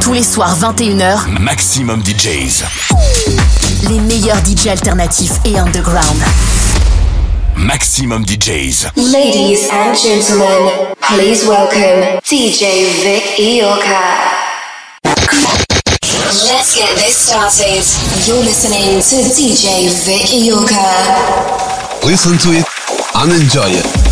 Tous les soirs 21h, Maximum DJs. les meilleurs DJ alternatifs et underground. Maximum DJs. Ladies and gentlemen, please welcome DJ Vic Iorka. Let's get this started. You're listening to DJ Vic Iorka. Listen to it and enjoy it.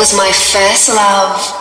Was my first love.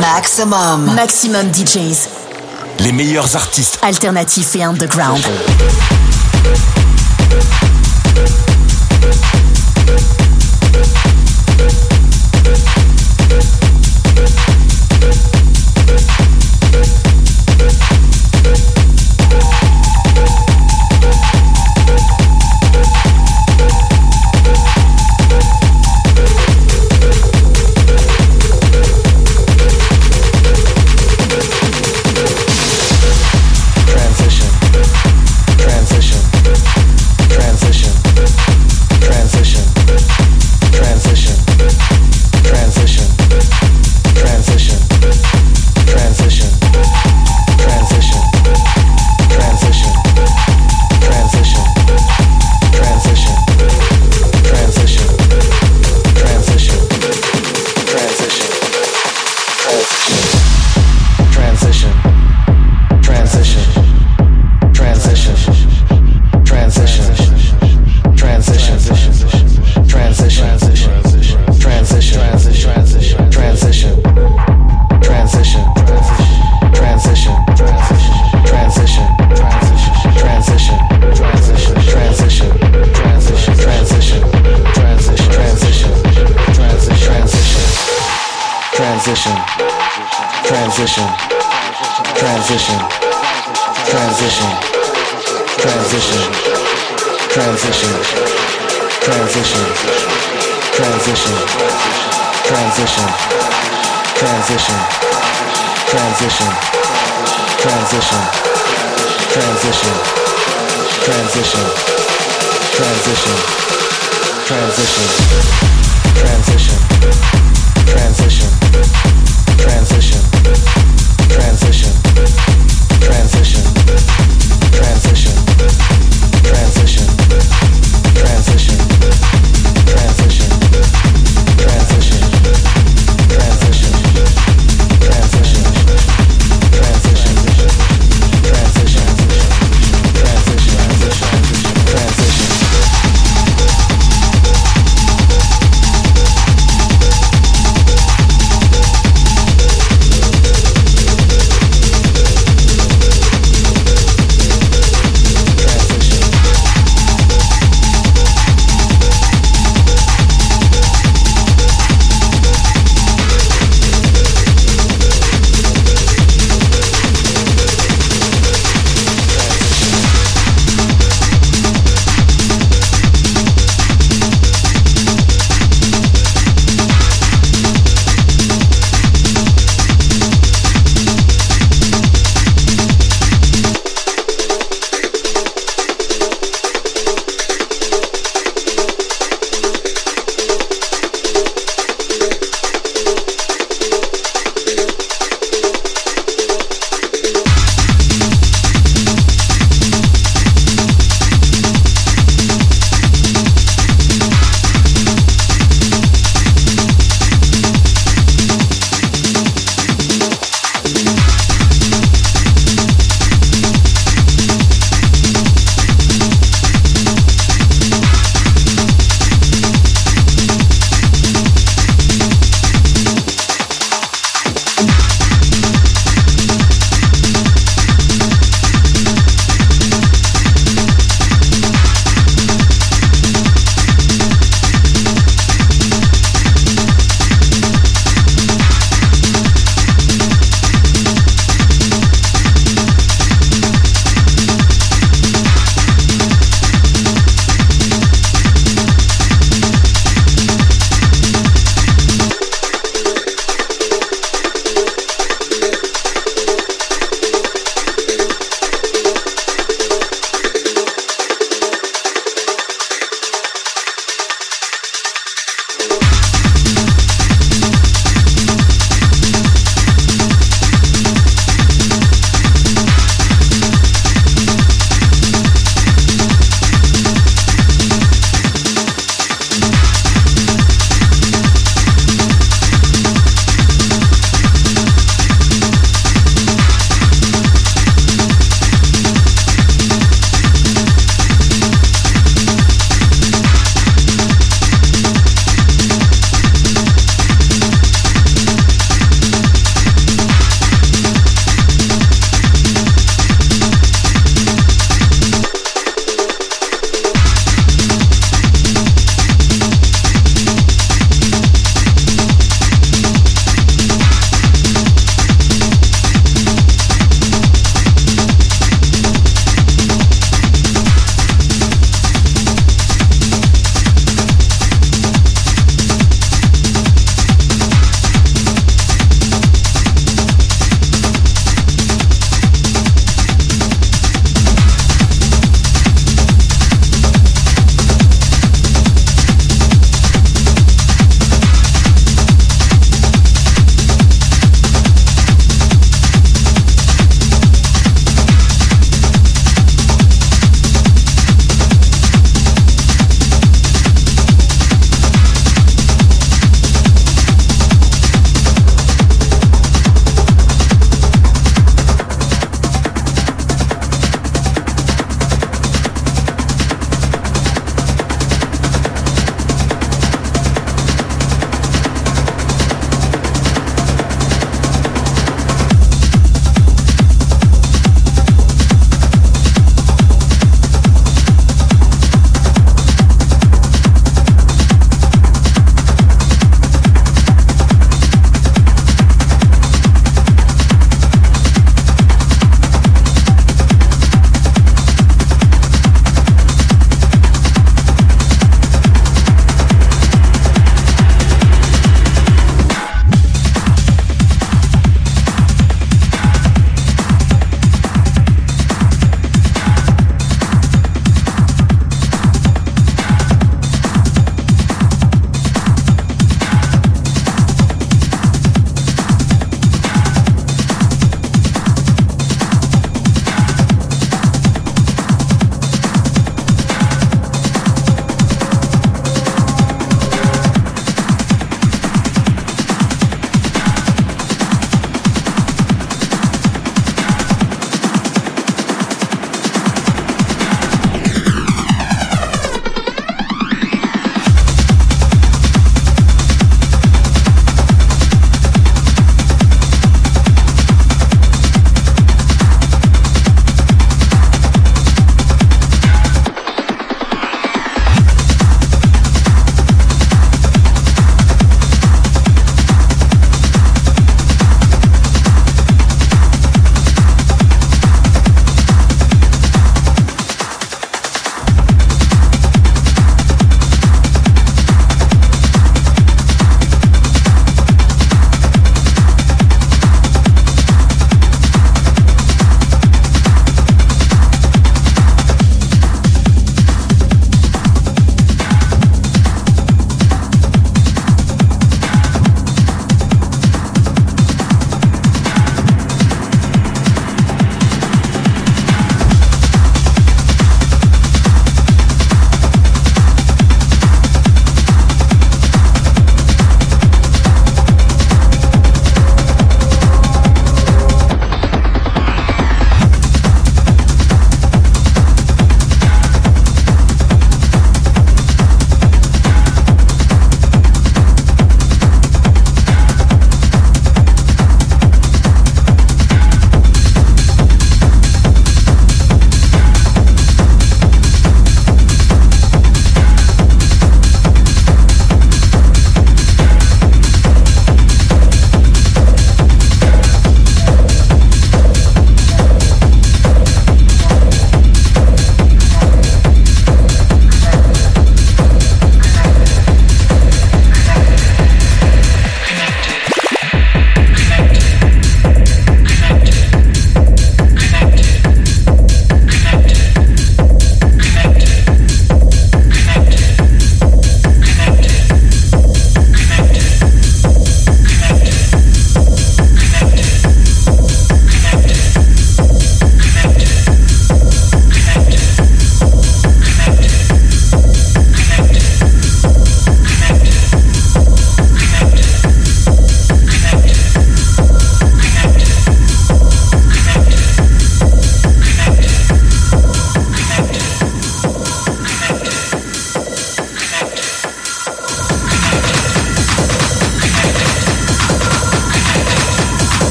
Maximum. Maximum DJs. Les meilleurs artistes. Alternatifs et underground. transition, transition, transition, transition, transition, transition, transition, transition, transition, transition, transition, transition, transition, transition, transition, transition, transition.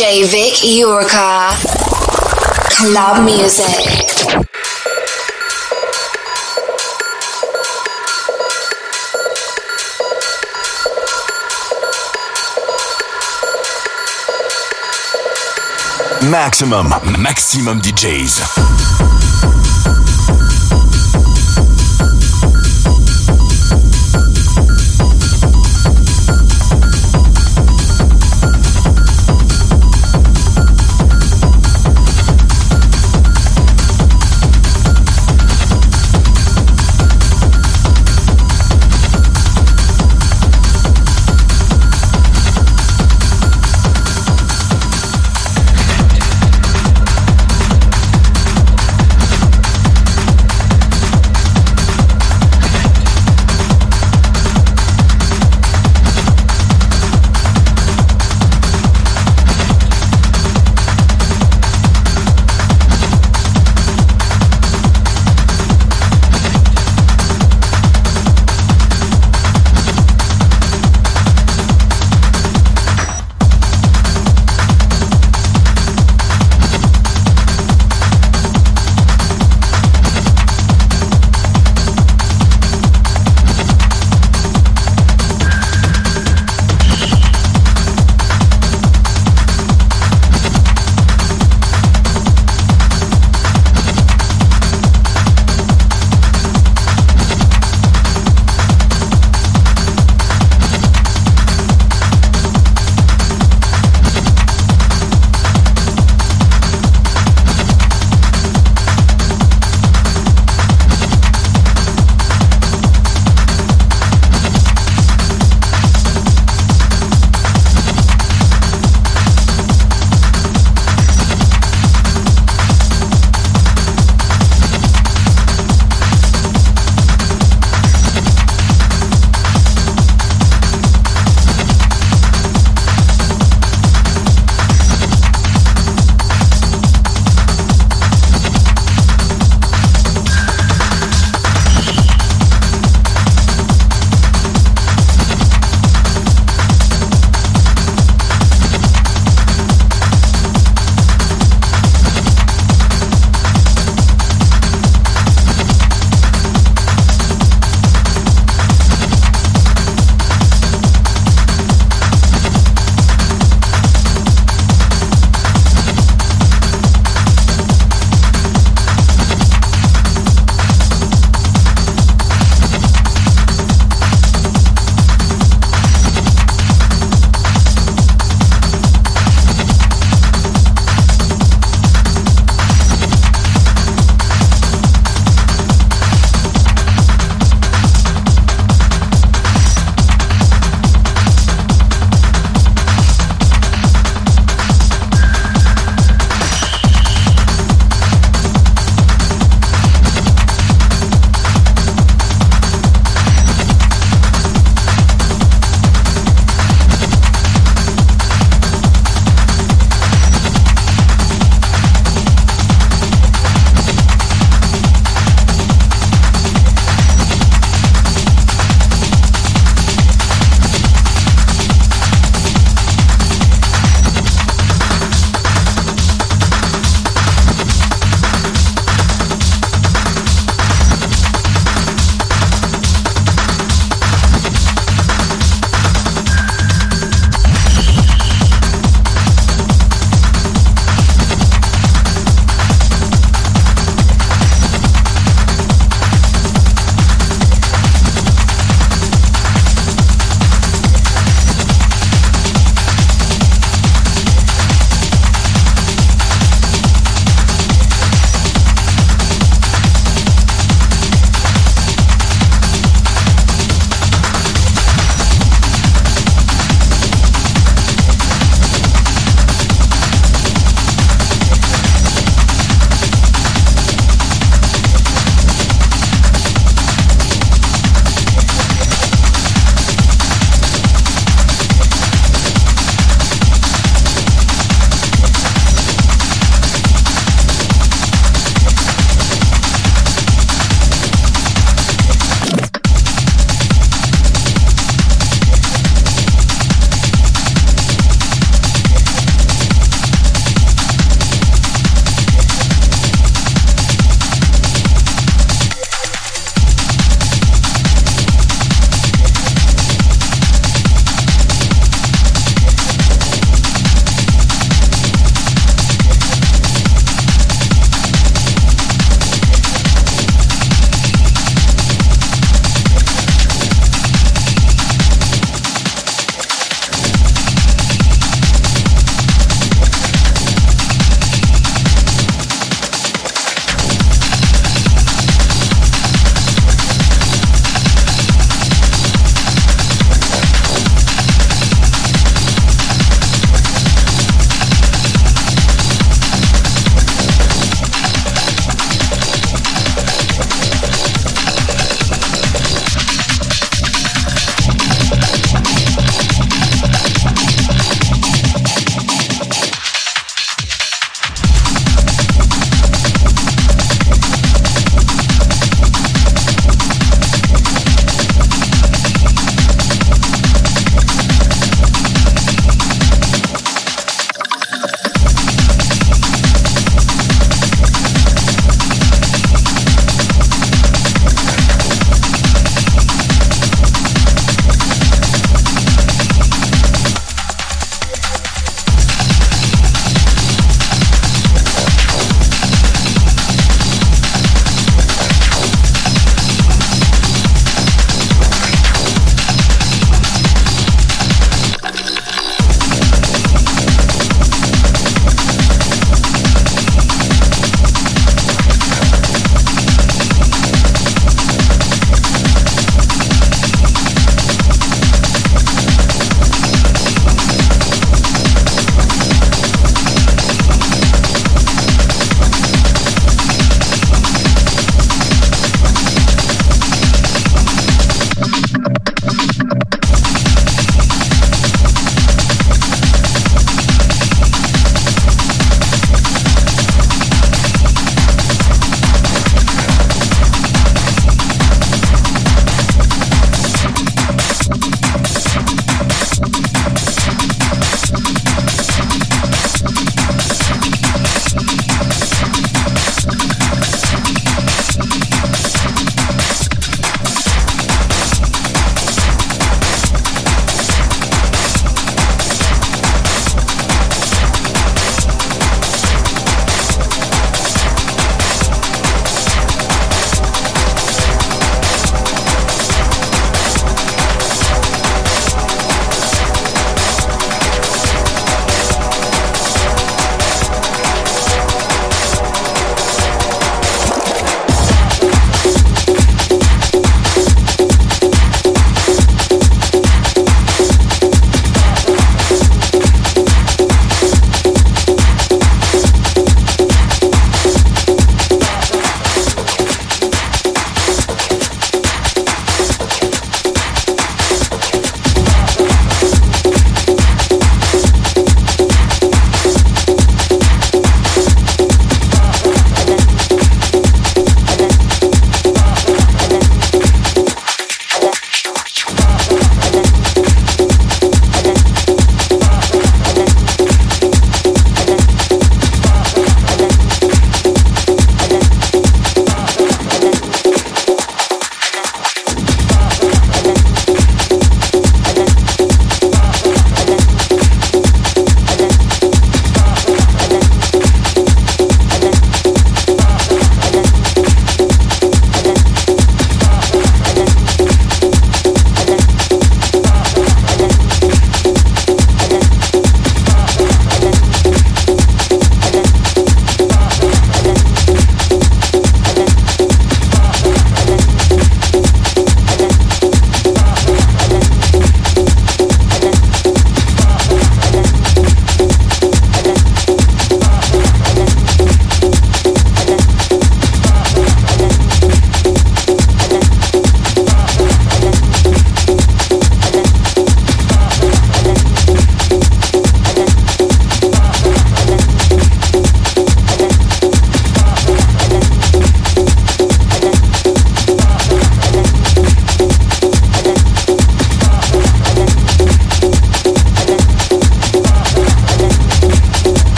DJ Vic Iorka. Club music. MAXXIMUM, MAXXIMUM DJs.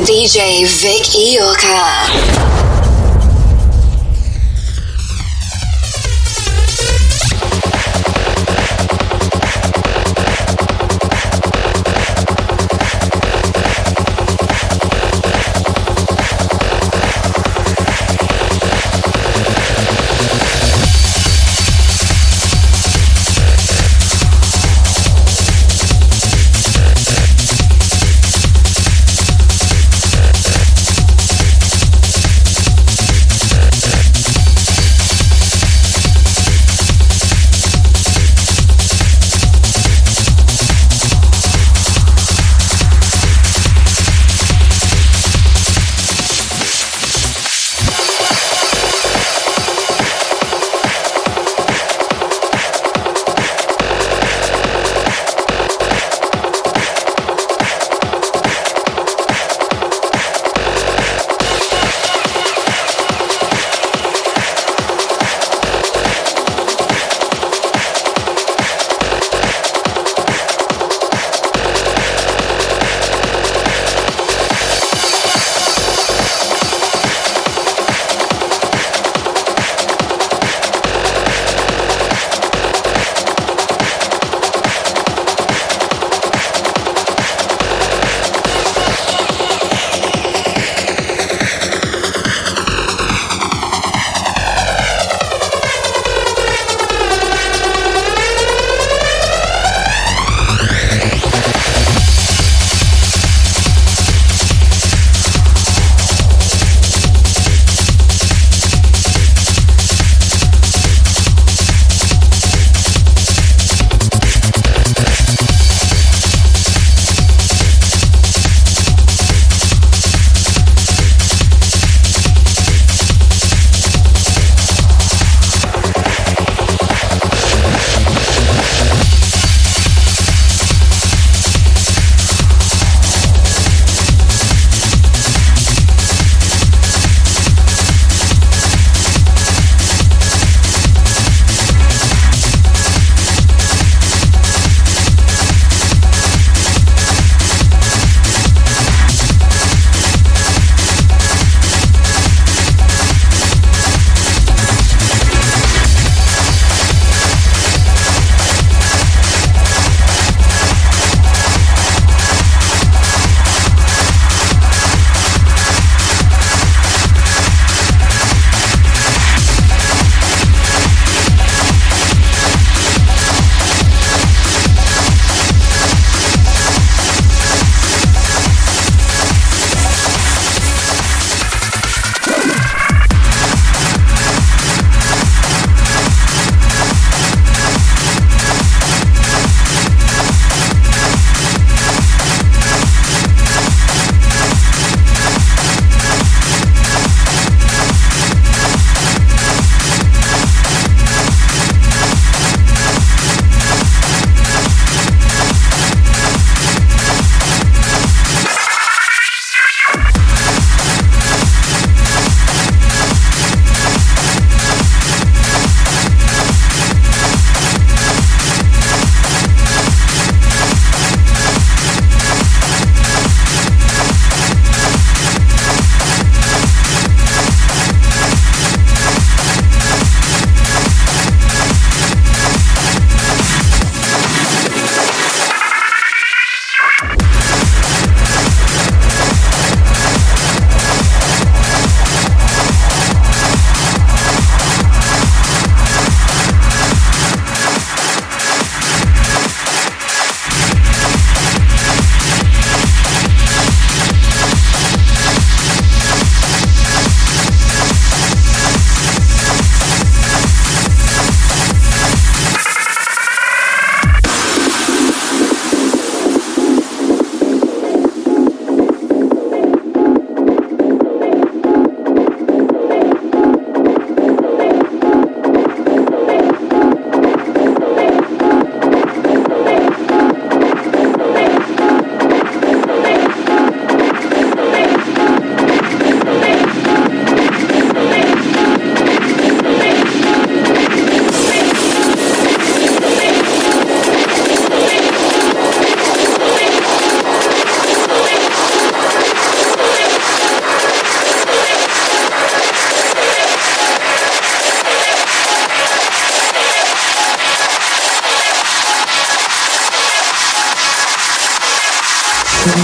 DJ Vic Iorka.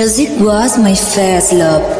Music was my first love.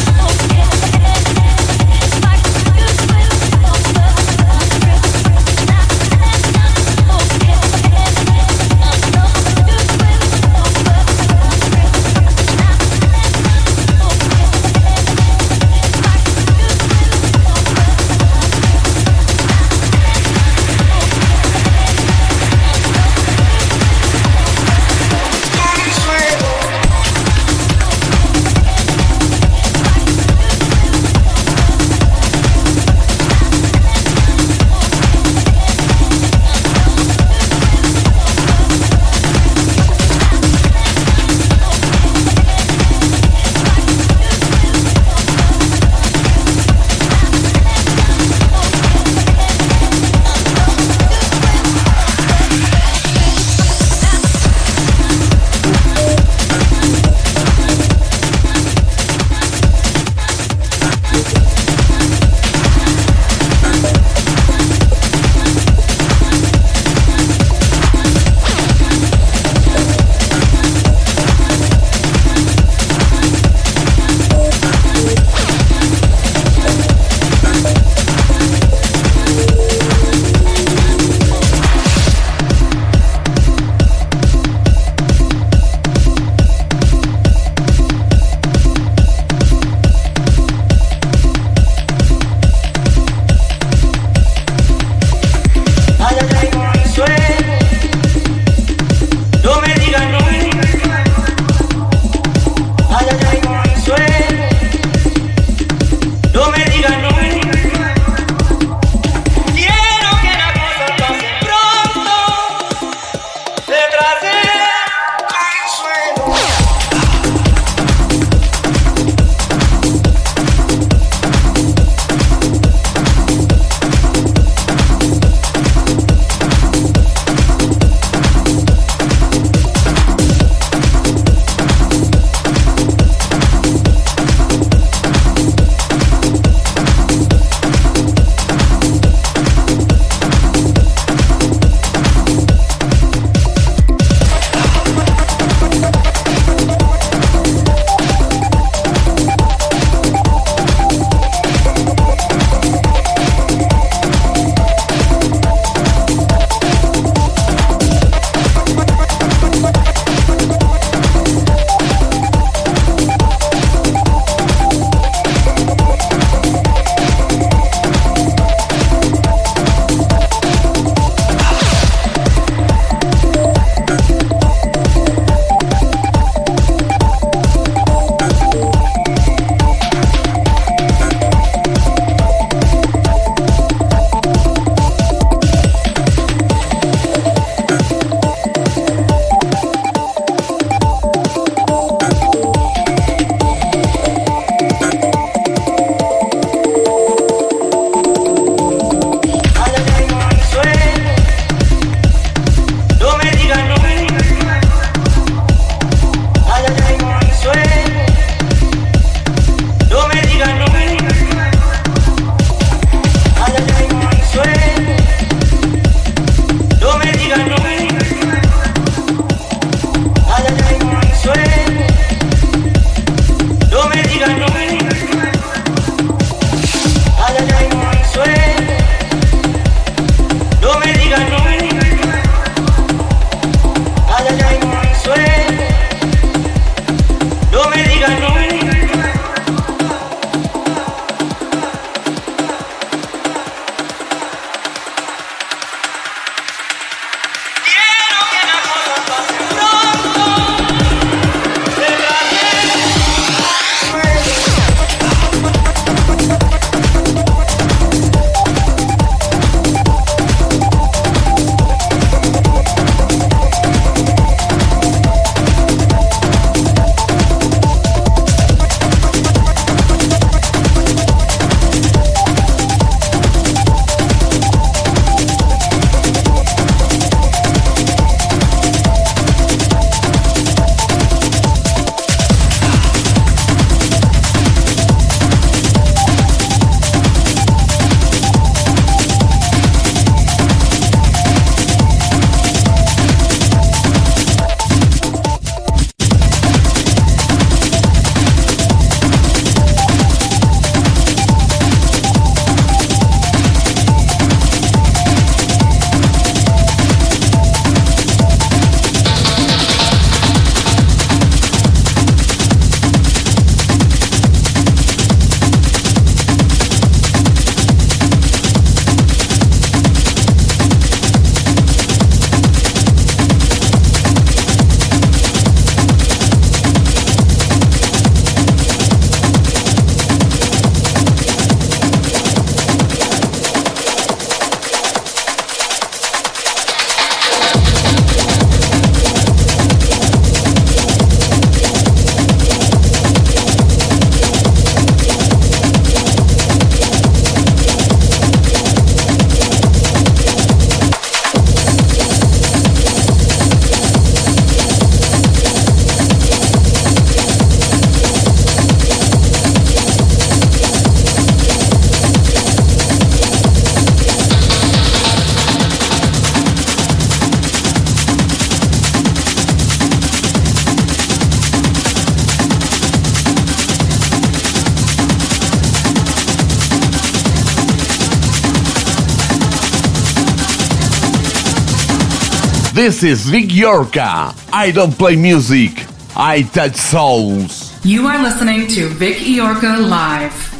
This is Vic Iorka. I don't play music, I touch souls. You are listening to Vic Iorka Live.